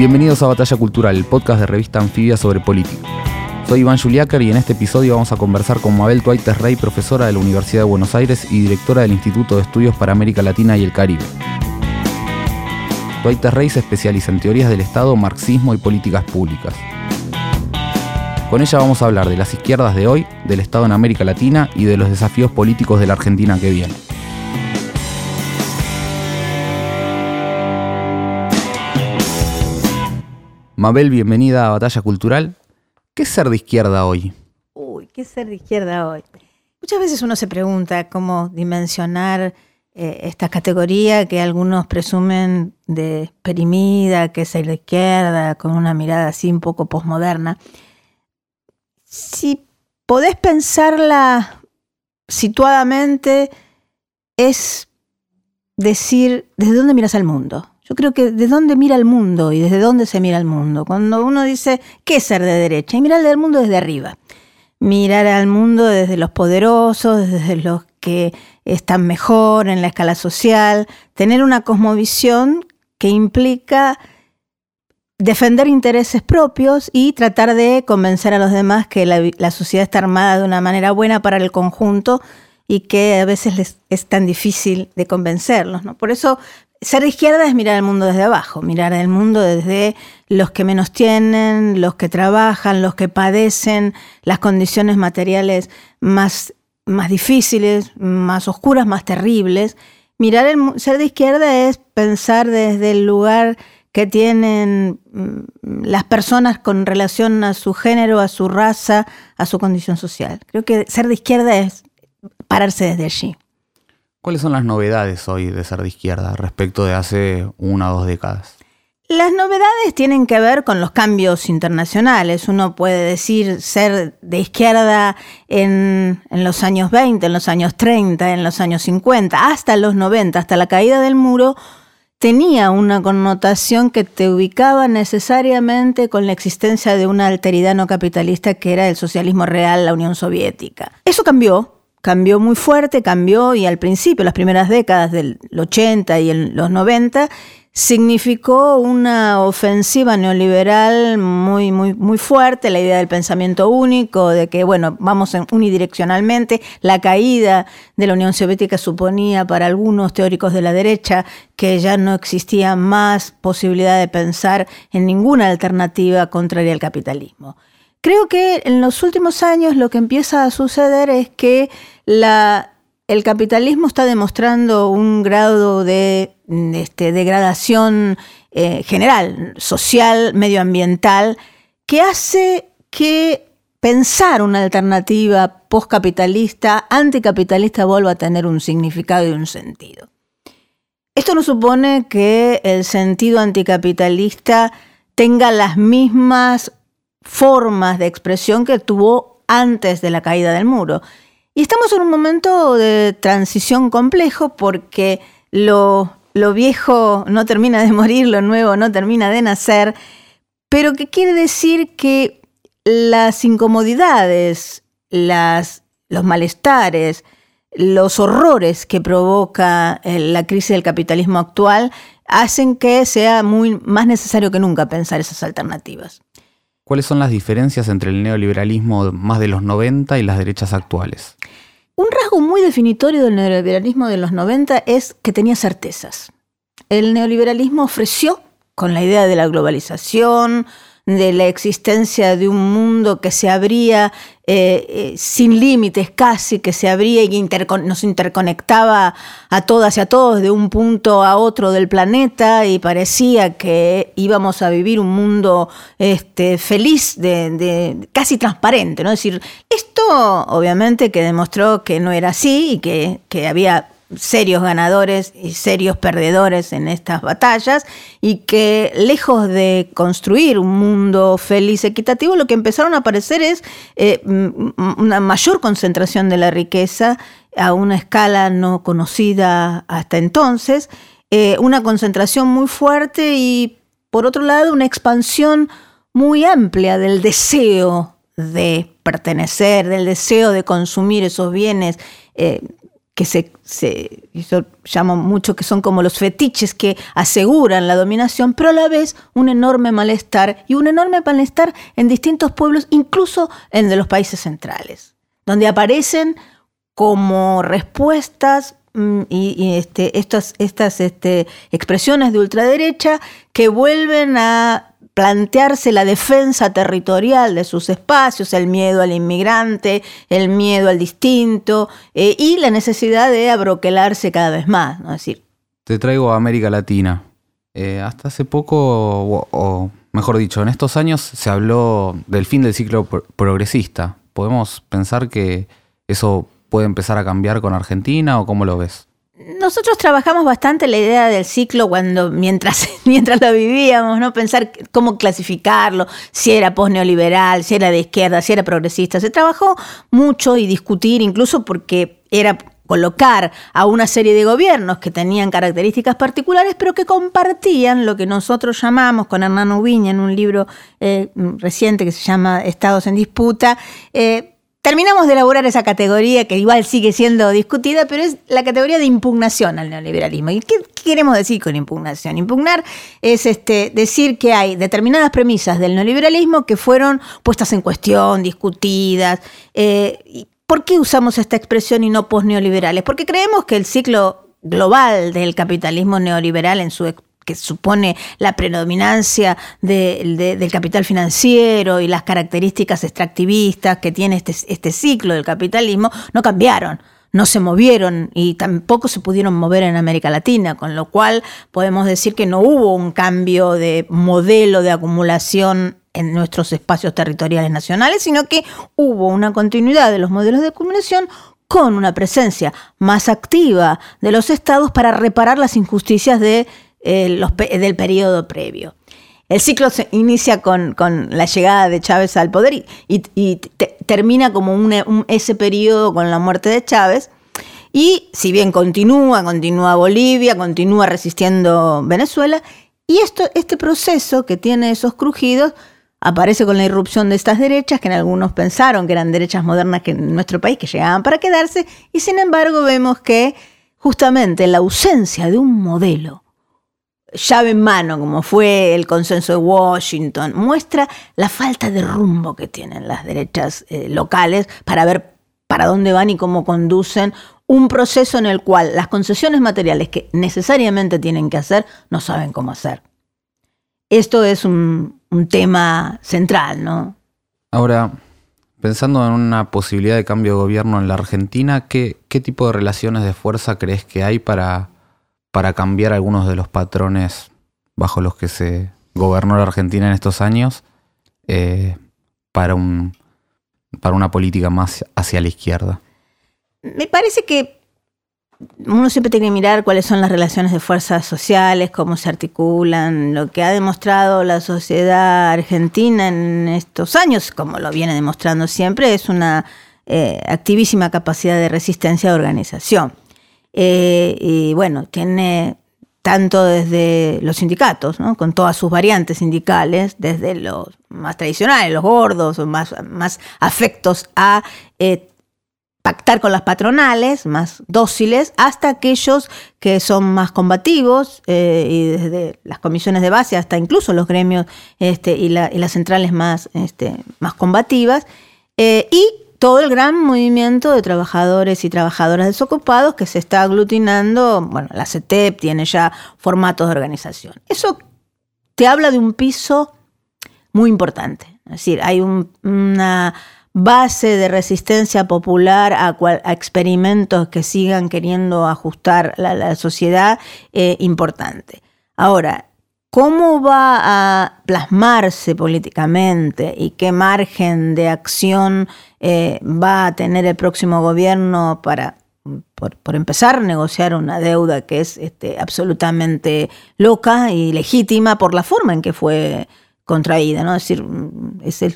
Bienvenidos a Batalla Cultural, el podcast de revista Anfibia sobre política. Soy Iván Juliácar y en este episodio vamos a conversar con Mabel Tuaites Rey, profesora de la Universidad de Buenos Aires y directora del Instituto de Estudios para América Latina y el Caribe. Tuaites Rey se especializa en teorías del Estado, marxismo y políticas públicas. Con ella vamos a hablar de las izquierdas de hoy, del Estado en América Latina y de los desafíos políticos de la Argentina que viene. Mabel, bienvenida a Batalla Cultural. ¿Qué es ser de izquierda hoy? Uy, ¿qué es ser de izquierda hoy? Muchas veces uno se pregunta cómo dimensionar eh, esta categoría que algunos presumen de perimida, que es ser de izquierda, con una mirada así un poco posmoderna. Si podés pensarla situadamente, es decir, ¿desde dónde miras al mundo? Yo creo que de dónde mira el mundo y desde dónde se mira el mundo. Cuando uno dice, ¿qué es ser de derecha? Y mirar el mundo desde arriba. Mirar al mundo desde los poderosos, desde los que están mejor en la escala social. Tener una cosmovisión que implica defender intereses propios y tratar de convencer a los demás que la, sociedad está armada de una manera buena para el conjunto y que a veces les es tan difícil de convencerlos. ¿no? Por eso ser de izquierda es mirar el mundo desde abajo, mirar el mundo desde los que menos tienen, los que trabajan, los que padecen las condiciones materiales más, más difíciles, más oscuras, más terribles. Mirar el ser de izquierda es pensar desde el lugar que tienen mm, las personas con relación a su género, a su raza, a su condición social. Creo que ser de izquierda es pararse desde allí. ¿Cuáles son las novedades hoy de ser de izquierda respecto de hace una o dos décadas? Las novedades tienen que ver con los cambios internacionales. Uno puede decir ser de izquierda en, los años 20, en los años 30, en los años 50, hasta los 90, hasta la caída del muro, tenía una connotación que te ubicaba necesariamente con la existencia de una alteridad no capitalista que era el socialismo real, la Unión Soviética. Eso cambió cambió muy fuerte, cambió y al principio, las primeras décadas del 80 y los 90, significó una ofensiva neoliberal muy, muy, muy fuerte, la idea del pensamiento único, de que, bueno, vamos unidireccionalmente. La caída de la Unión Soviética suponía para algunos teóricos de la derecha que ya no existía más posibilidad de pensar en ninguna alternativa contraria al capitalismo. Creo que en los últimos años lo que empieza a suceder es que el capitalismo está demostrando un grado de este, degradación eh, general, social, medioambiental, que hace que pensar una alternativa postcapitalista, anticapitalista, vuelva a tener un significado y un sentido. Esto no supone que el sentido anticapitalista tenga las mismas formas de expresión que tuvo antes de la caída del muro. Y estamos en un momento de transición complejo porque lo, viejo no termina de morir, lo nuevo no termina de nacer, pero que quiere decir que las incomodidades, los malestares, los horrores que provoca eh, la crisis del capitalismo actual hacen que sea muy más necesario que nunca pensar esas alternativas. ¿Cuáles son las diferencias entre el neoliberalismo más de los 90 y las derechas actuales? Un rasgo muy definitorio del neoliberalismo de los 90 es que tenía certezas. El neoliberalismo ofreció, con la idea de la globalización, de la existencia de un mundo que se abría eh, eh, sin límites casi, que se abría y nos interconectaba a todas y a todos de un punto a otro del planeta y parecía que íbamos a vivir un mundo este, feliz, de, casi transparente. ¿no? Es decir, esto obviamente que demostró que no era así y que, que había serios ganadores y serios perdedores en estas batallas y que lejos de construir un mundo feliz, equitativo, lo que empezaron a aparecer es eh, una mayor concentración de la riqueza a una escala no conocida hasta entonces, eh, una concentración muy fuerte y por otro lado una expansión muy amplia del deseo de pertenecer, del deseo de consumir esos bienes. Eh, que se, se yo llamo mucho que son como los fetiches que aseguran la dominación, pero a la vez un enorme malestar y un enorme malestar en distintos pueblos, incluso en de los países centrales, donde aparecen como respuestas mm, y, este, estas, estas este, expresiones de ultraderecha que vuelven a plantearse la defensa territorial de sus espacios, el miedo al inmigrante, el miedo al distinto eh, y la necesidad de abroquelarse cada vez más. ¿no? decir, Te traigo a América Latina. Eh, hasta hace poco, o, mejor dicho, en estos años se habló del fin del ciclo progresista. ¿Podemos pensar que eso puede empezar a cambiar con Argentina o cómo lo ves? Nosotros trabajamos bastante la idea del ciclo cuando mientras, mientras lo vivíamos, ¿no? Pensar cómo clasificarlo, si era post-neoliberal, si era de izquierda, si era progresista. Se trabajó mucho y discutir, incluso porque era colocar a una serie de gobiernos que tenían características particulares, pero que compartían lo que nosotros llamamos con Hernán Ubiña en un libro eh, reciente que se llama Estados en Disputa, eh, terminamos de elaborar esa categoría que igual sigue siendo discutida, pero es la categoría de impugnación al neoliberalismo. ¿Y qué, queremos decir con impugnación? Impugnar es este, decir que hay determinadas premisas del neoliberalismo que fueron puestas en cuestión, discutidas. Eh, ¿Por qué usamos esta expresión y no post-neoliberales? Porque creemos que el ciclo global del capitalismo neoliberal en su que supone la predominancia del capital financiero y las características extractivistas que tiene este, este ciclo del capitalismo, no cambiaron no se movieron y tampoco se pudieron mover en América Latina, con lo cual podemos decir que no hubo un cambio de modelo de acumulación en nuestros espacios territoriales nacionales, sino que hubo una continuidad de los modelos de acumulación con una presencia más activa de los estados para reparar las injusticias de del periodo previo. El ciclo se inicia con, la llegada de Chávez al poder y, termina como ese periodo con la muerte de Chávez. Y si bien continúa, continúa Bolivia, continúa resistiendo Venezuela, y esto, este proceso que tiene esos crujidos aparece con la irrupción de estas derechas, que en algunos pensaron que eran derechas modernas que en nuestro país, que llegaban para quedarse, y sin embargo vemos que justamente la ausencia de un modelo llave en mano, como fue el consenso de Washington, muestra la falta de rumbo que tienen las derechas eh, locales para ver para dónde van y cómo conducen un proceso en el cual las concesiones materiales que necesariamente tienen que hacer no saben cómo hacer. Esto es un, tema central, ¿no? Ahora, pensando en una posibilidad de cambio de gobierno en la Argentina, ¿qué, qué tipo de relaciones de fuerza crees que hay para para cambiar algunos de los patrones bajo los que se gobernó la Argentina en estos años eh, para, un, para una política más hacia la izquierda? Me parece que uno siempre tiene que mirar cuáles son las relaciones de fuerzas sociales, cómo se articulan, lo que ha demostrado la sociedad argentina en estos años, como lo viene demostrando siempre, es una eh, activísima capacidad de resistencia de organización. Eh, y bueno, tiene tanto desde los sindicatos, con todas sus variantes sindicales, desde los más tradicionales, los gordos, más, más afectos a eh, pactar con las patronales, más dóciles, hasta aquellos que son más combativos, eh, y desde las comisiones de base hasta incluso los gremios este, y, las centrales más, este, más combativas, y todo el gran movimiento de trabajadores y trabajadoras desocupados que se está aglutinando, bueno, la CETEP tiene ya formatos de organización. Eso te habla de un piso muy importante. Es decir, hay una base de resistencia popular a, experimentos que sigan queriendo ajustar la, sociedad eh, importante. Ahora, ¿Cómo va a plasmarse políticamente y qué margen de acción eh, va a tener el próximo gobierno para por, empezar, negociar una deuda que es este, absolutamente loca y legítima por la forma en que fue contraída, ¿no? Es decir,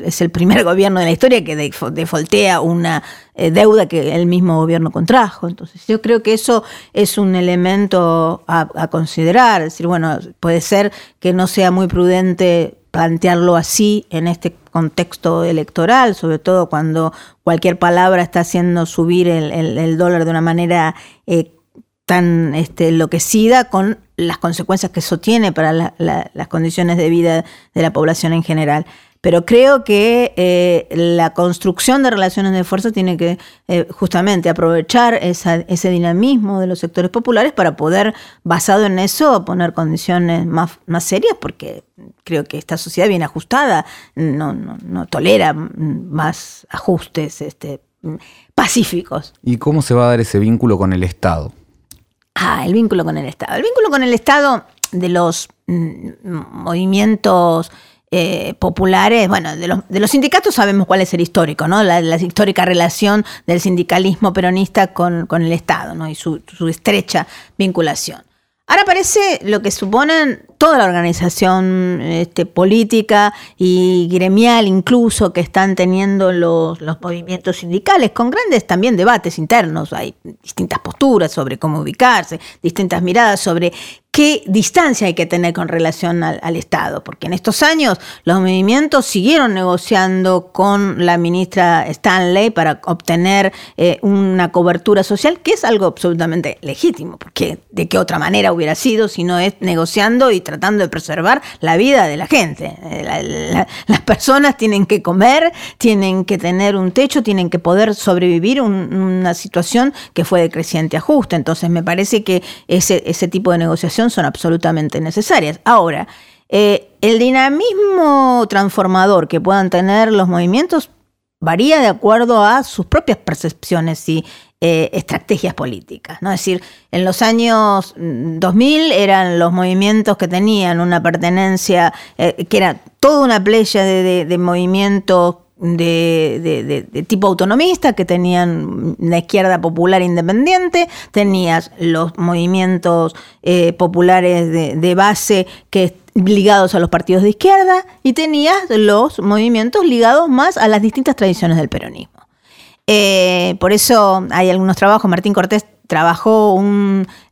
es el, primer gobierno de la historia que defoltea una eh, deuda que el mismo gobierno contrajo. Entonces, yo creo que eso es un elemento a, a considerar. Es decir, bueno, puede ser que no sea muy prudente plantearlo así en este contexto electoral, sobre todo cuando cualquier palabra está haciendo subir el, dólar de una manera eh, tan este, enloquecida con las consecuencias que eso tiene para las condiciones de vida de la población en general. Pero creo que eh, la construcción de relaciones de fuerza tiene que eh, justamente aprovechar ese dinamismo de los sectores populares para poder, basado en eso, poner condiciones más, más serias, porque creo que esta sociedad bien ajustada no, no, tolera más ajustes este, pacíficos. ¿Y cómo se va a dar ese vínculo con el Estado? Ah, el vínculo con el Estado. El vínculo con el Estado de los mm, movimientos eh, populares, bueno, de los, de los, sindicatos sabemos cuál es el histórico, ¿no? La, histórica relación del sindicalismo peronista con, el Estado, ¿no? Y su, su estrecha vinculación. Ahora aparece lo que suponen toda la organización este, política y gremial incluso que están teniendo los, los, movimientos sindicales, con grandes también debates internos. Hay distintas posturas sobre cómo ubicarse, distintas miradas sobre qué distancia hay que tener con relación al, Estado, porque en estos años los movimientos siguieron negociando con la ministra Stanley para obtener eh, una cobertura social, que es algo absolutamente legítimo, porque de qué otra manera hubiera sido si no es negociando y tratando de preservar la vida de la gente. Eh, las personas tienen que comer, tienen que tener un techo, tienen que poder sobrevivir una situación que fue de creciente ajuste. Entonces me parece que ese, ese tipo de negociación son absolutamente necesarias. Ahora, eh, el dinamismo transformador que puedan tener los movimientos varía de acuerdo a sus propias percepciones y eh, estrategias políticas. ¿no? Es decir, en los años 2000 mm, eran los movimientos que tenían una pertenencia, eh, que era toda una playa de, de movimientos de, tipo autonomista que tenían la izquierda popular independiente, tenías los movimientos eh, populares de, base que ligados a los partidos de izquierda y tenías los movimientos ligados más a las distintas tradiciones del peronismo. Eh, por eso hay algunos trabajos, Martín Cortés trabajó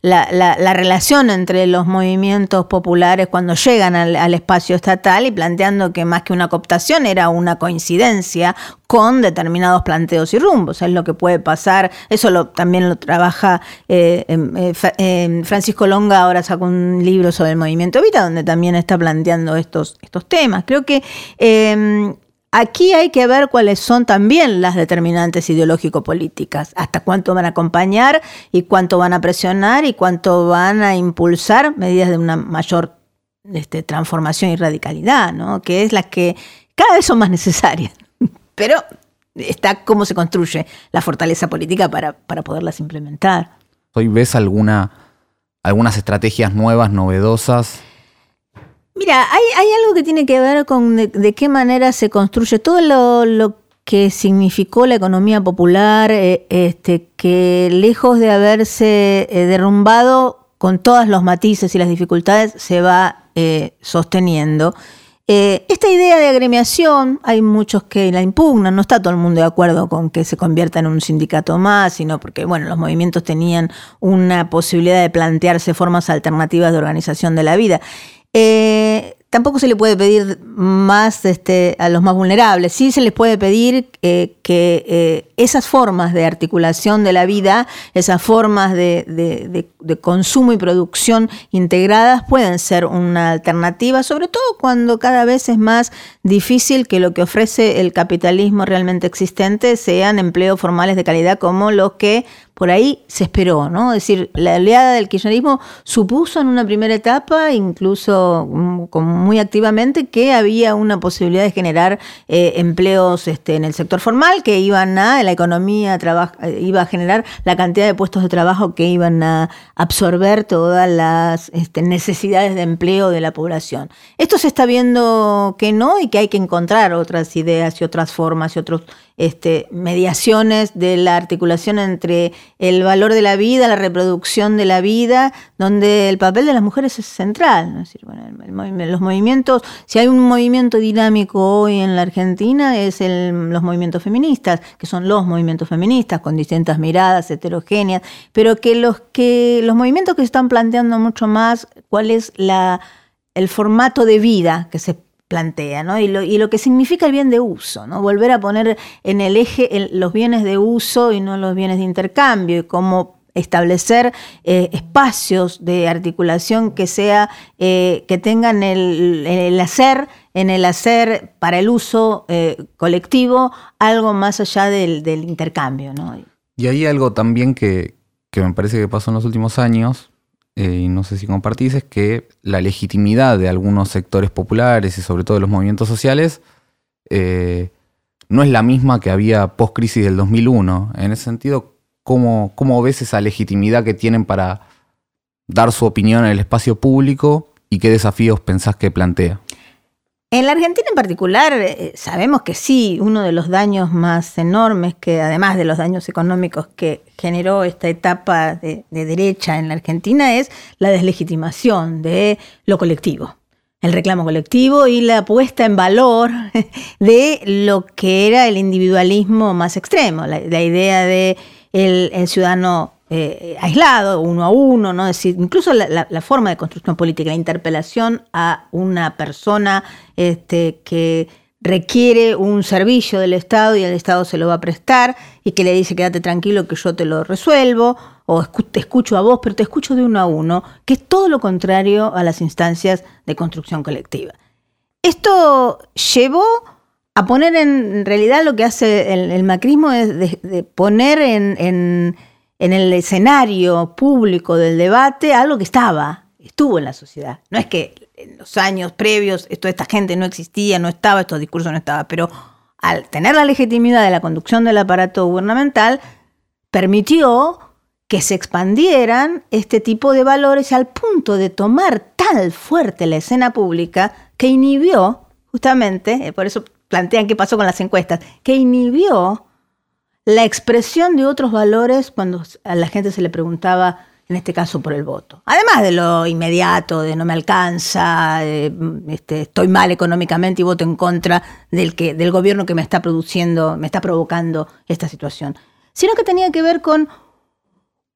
la, relación entre los movimientos populares cuando llegan al, espacio estatal y planteando que más que una cooptación era una coincidencia con determinados planteos y rumbos. Es lo que puede pasar, eso lo, también lo trabaja eh, em, eh, em, Francisco Longa, ahora sacó un libro sobre el movimiento Vita, donde también está planteando estos, estos temas. Creo que em, Aquí hay que ver cuáles son también las determinantes ideológico-políticas, hasta cuánto van a acompañar y cuánto van a presionar y cuánto van a impulsar medidas de una mayor este, transformación y radicalidad, ¿no? que es las que cada vez son más necesarias. Pero está cómo se construye la fortaleza política para, para poderlas implementar. ¿Hoy ves alguna, algunas estrategias nuevas, novedosas? Mira, hay, algo que tiene que ver con de, qué manera se construye todo lo, que significó la economía popular, eh, este, que lejos de haberse eh, derrumbado con todos los matices y las dificultades, se va eh, sosteniendo. esta idea de agremiación, hay muchos que la impugnan, no está todo el mundo de acuerdo con que se convierta en un sindicato más, sino porque bueno, los movimientos tenían una posibilidad de plantearse formas alternativas de organización de la vida. Eh, tampoco se le puede pedir más este, a los más vulnerables. Sí se les puede pedir eh, que eh, esas formas de articulación de la vida, esas formas de, consumo y producción integradas pueden ser una alternativa, sobre todo cuando cada vez es más difícil que lo que ofrece el capitalismo realmente existente sean empleos formales de calidad como los que por ahí se esperó, ¿no? Es decir, la oleada del kirchnerismo supuso en una primera etapa, incluso mm, muy activamente, que había una posibilidad de generar eh, empleos este, en el sector formal que iban a, la economía eh, iba a generar la cantidad de puestos de trabajo que iban a absorber todas las este, necesidades de empleo de la población. Esto se está viendo que no y que hay que encontrar otras ideas y otras formas y otras este, mediaciones de la articulación entre el valor de la vida, la reproducción de la vida, donde el papel de las mujeres es central. decir, bueno, los movimientos, si hay un movimiento dinámico hoy en la Argentina, es el, los movimientos feministas, que son los movimientos feministas con distintas miradas heterogéneas, pero que los, que, los movimientos que se están planteando mucho más cuál es la, el formato de vida que se plantea, ¿no? Y lo, que significa el bien de uso, ¿no? Volver a poner en el eje los bienes de uso y no los bienes de intercambio, y cómo establecer eh, espacios de articulación que sea, eh, que tengan el, hacer, en el hacer para el uso eh, colectivo, algo más allá del, intercambio, ¿no? Y hay algo también que me parece que pasó en los últimos años, eh, y no sé si compartís, es que la legitimidad de algunos sectores populares y sobre todo de los movimientos sociales eh, no es la misma que había post-crisis del 2001. En ese sentido, ¿cómo, ¿cómo ves esa legitimidad que tienen para dar su opinión en el espacio público y qué desafíos pensás que plantea? En la Argentina en particular, eh, sabemos que sí, uno de los daños más enormes, que además de los daños económicos que generó esta etapa de, derecha en la Argentina, es la deslegitimación de lo colectivo el reclamo colectivo y la puesta en valor de lo que era el individualismo más extremo, la, idea de el ciudadano eh, aislado, uno a uno, ¿no? decir, incluso la, forma de construcción política, la interpelación a una persona este, que requiere un servicio del Estado y el Estado se lo va a prestar y que le dice quédate tranquilo que yo te lo resuelvo o te escucho a vos, pero te escucho de uno a uno, que es todo lo contrario a las instancias de construcción colectiva. Esto llevó a poner en realidad lo que hace el, macrismo es poner en el escenario público del debate algo que estaba, estuvo en la sociedad. No es que en los años previos esto, esta gente no existía, no estaba, estos discursos no estaban, pero al tener la legitimidad de la conducción del aparato gubernamental, permitió que se expandieran este tipo de valores al punto de tomar tal fuerte la escena pública que inhibió, justamente, eh, por eso plantean qué pasó con las encuestas, que inhibió la expresión de otros valores cuando a la gente se le preguntaba, en este caso, por el voto. Además de lo inmediato, de no me alcanza, este, estoy mal económicamente y voto en contra del, que, del gobierno que me está produciendo, me está provocando esta situación. Sino que tenía que ver con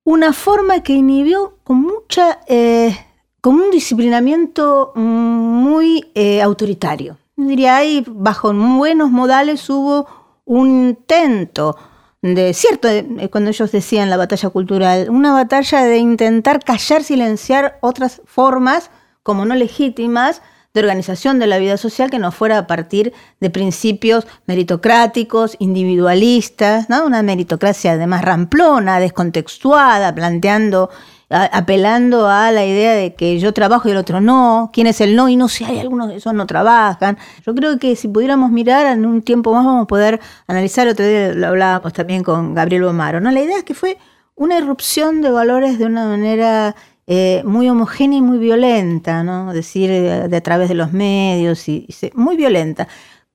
una forma que inhibió con mucha, eh, con un disciplinamiento muy eh, autoritario. Diría, ahí bajo buenos modales hubo un intento de cierto, eh, cuando ellos decían la batalla cultural, una batalla de intentar callar, silenciar otras formas como no legítimas de organización de la vida social que no fuera a partir de principios meritocráticos, individualistas, ¿no? una meritocracia además ramplona, descontextuada, planteando apelando a la idea de que yo trabajo y el otro no, quién es el no y no si hay algunos de esos no trabajan. Yo creo que si pudiéramos mirar en un tiempo más vamos a poder analizar, otro día lo hablábamos también con Gabriel Bomaro, ¿no? La idea es que fue una irrupción de valores de una manera eh, muy homogénea y muy violenta, ¿no? decir, eh, de, a través de los medios, y, muy violenta.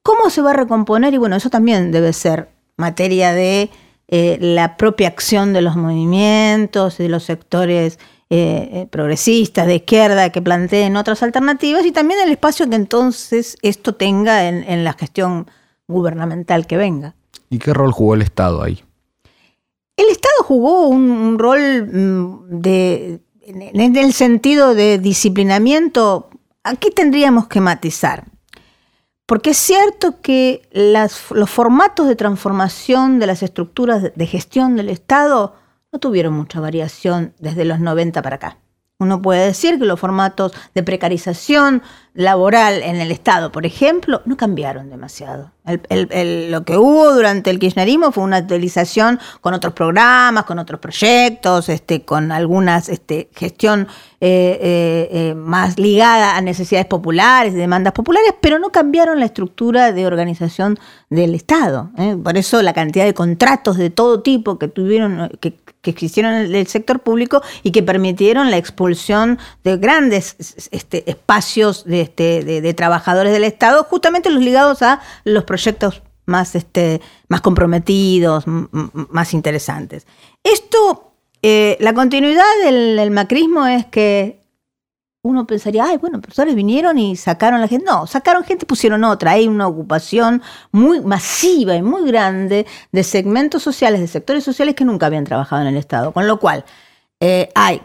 ¿Cómo se va a recomponer? Y bueno, eso también debe ser materia de eh, la propia acción de los movimientos, de los sectores eh, eh, progresistas, de izquierda, que planteen otras alternativas y también el espacio que entonces esto tenga en, la gestión gubernamental que venga. ¿Y qué rol jugó el Estado ahí? El Estado jugó un, rol mm, de, en el sentido de disciplinamiento. Aquí tendríamos que matizar. Porque es cierto que los formatos de transformación de las estructuras de gestión del Estado no tuvieron mucha variación desde los 90 para acá. Uno puede decir que los formatos de precarización laboral en el Estado, por ejemplo, no cambiaron demasiado. Lo que hubo durante el kirchnerismo fue una utilización con otros programas, con otros proyectos, este, con algunas este, gestión eh, eh, eh, más ligada a necesidades populares, demandas populares, pero no cambiaron la estructura de organización del Estado. Por eso la cantidad de contratos de todo tipo que tuvieron, que, que existieron en el sector público y que permitieron la expulsión de grandes este, espacios de, este, de, trabajadores del Estado, justamente los ligados a los proyectos más, este, más comprometidos, más interesantes. Esto, eh, la continuidad del, macrismo es que uno pensaría, ay, bueno, profesores vinieron y sacaron la gente. No, sacaron gente y pusieron otra. Hay una ocupación muy masiva y muy grande de segmentos sociales, de sectores sociales que nunca habían trabajado en el Estado. Con lo cual, eh, hay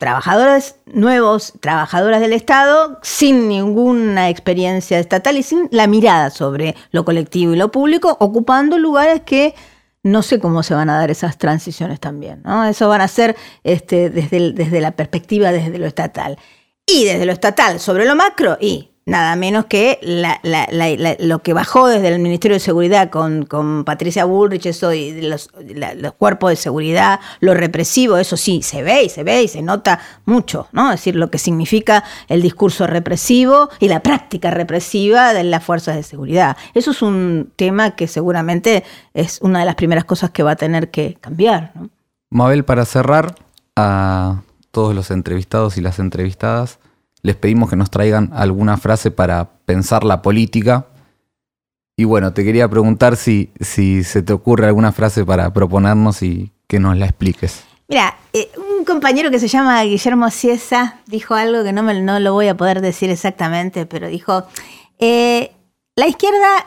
trabajadores nuevos, trabajadoras del Estado, sin ninguna experiencia estatal y sin la mirada sobre lo colectivo y lo público, ocupando lugares que no sé cómo se van a dar esas transiciones también. ¿no? Eso van a ser este, desde, desde la perspectiva, desde lo estatal. Y desde lo estatal sobre lo macro, y nada menos que lo que bajó desde el Ministerio de Seguridad con, Patricia Bullrich, eso y los, cuerpos de seguridad, lo represivo, eso sí, se ve y se ve y se nota mucho, ¿no? Es decir, lo que significa el discurso represivo y la práctica represiva de las fuerzas de seguridad. Eso es un tema que seguramente es una de las primeras cosas que va a tener que cambiar. Mabel, para cerrar, a todos los entrevistados y las entrevistadas, les pedimos que nos traigan alguna frase para pensar la política. Y bueno, te quería preguntar si, si se te ocurre alguna frase para proponernos y que nos la expliques. Mira, eh, un compañero que se llama Guillermo Ciesa dijo algo que no, me, no lo voy a poder decir exactamente, pero dijo, eh, la izquierda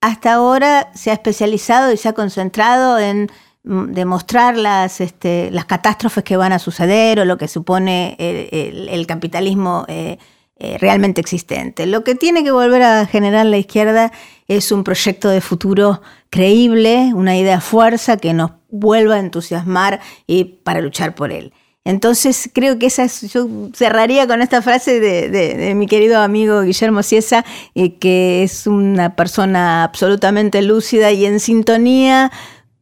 hasta ahora se ha especializado y se ha concentrado en Mm, demostrar las, este, las catástrofes que van a suceder o lo que supone el, capitalismo eh, eh, realmente existente. Lo que tiene que volver a generar la izquierda es un proyecto de futuro creíble, una idea fuerza que nos vuelva a entusiasmar y para luchar por él. Entonces creo que esa yo cerraría con esta frase de, mi querido amigo Guillermo Ciesa, eh, que es una persona absolutamente lúcida y en sintonía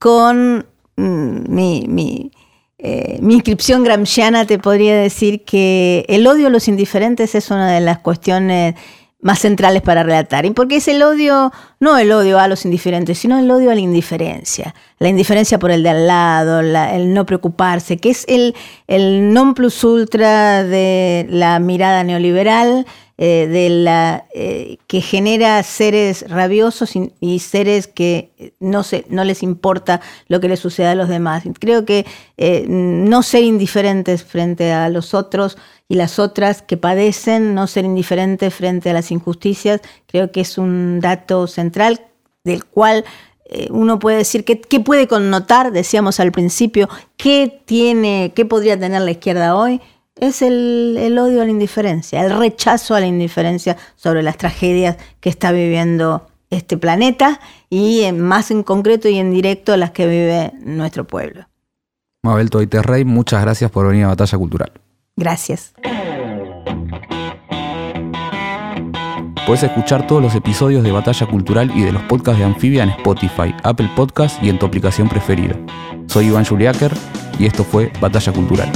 con mi, mi, eh, mi, inscripción gramsciana te podría decir que el odio a los indiferentes es una de las cuestiones más centrales para relatar. ¿Y porque es el odio, no el odio a los indiferentes, sino el odio a la indiferencia? La indiferencia por el de al lado, el no preocuparse, que es el, el non plus ultra de la mirada neoliberal eh, de la, eh, que genera seres rabiosos y, seres que no, se, no les importa lo que les suceda a los demás. Creo que eh, no ser indiferentes frente a los otros y las otras que padecen, no ser indiferentes frente a las injusticias, creo que es un dato central del cual uno puede decir qué, qué puede connotar, decíamos al principio, qué tiene, qué podría tener la izquierda hoy es el, odio a la indiferencia, el rechazo a la indiferencia sobre las tragedias que está viviendo este planeta y más en concreto y en directo las que vive nuestro pueblo. Mabel Rey, muchas gracias por venir a Batalla Cultural. Gracias. Puedes escuchar todos los episodios de Batalla Cultural y de los podcasts de Anfibia en Spotify, Apple Podcasts y en tu aplicación preferida. Soy Iván Juliáquer y esto fue Batalla Cultural.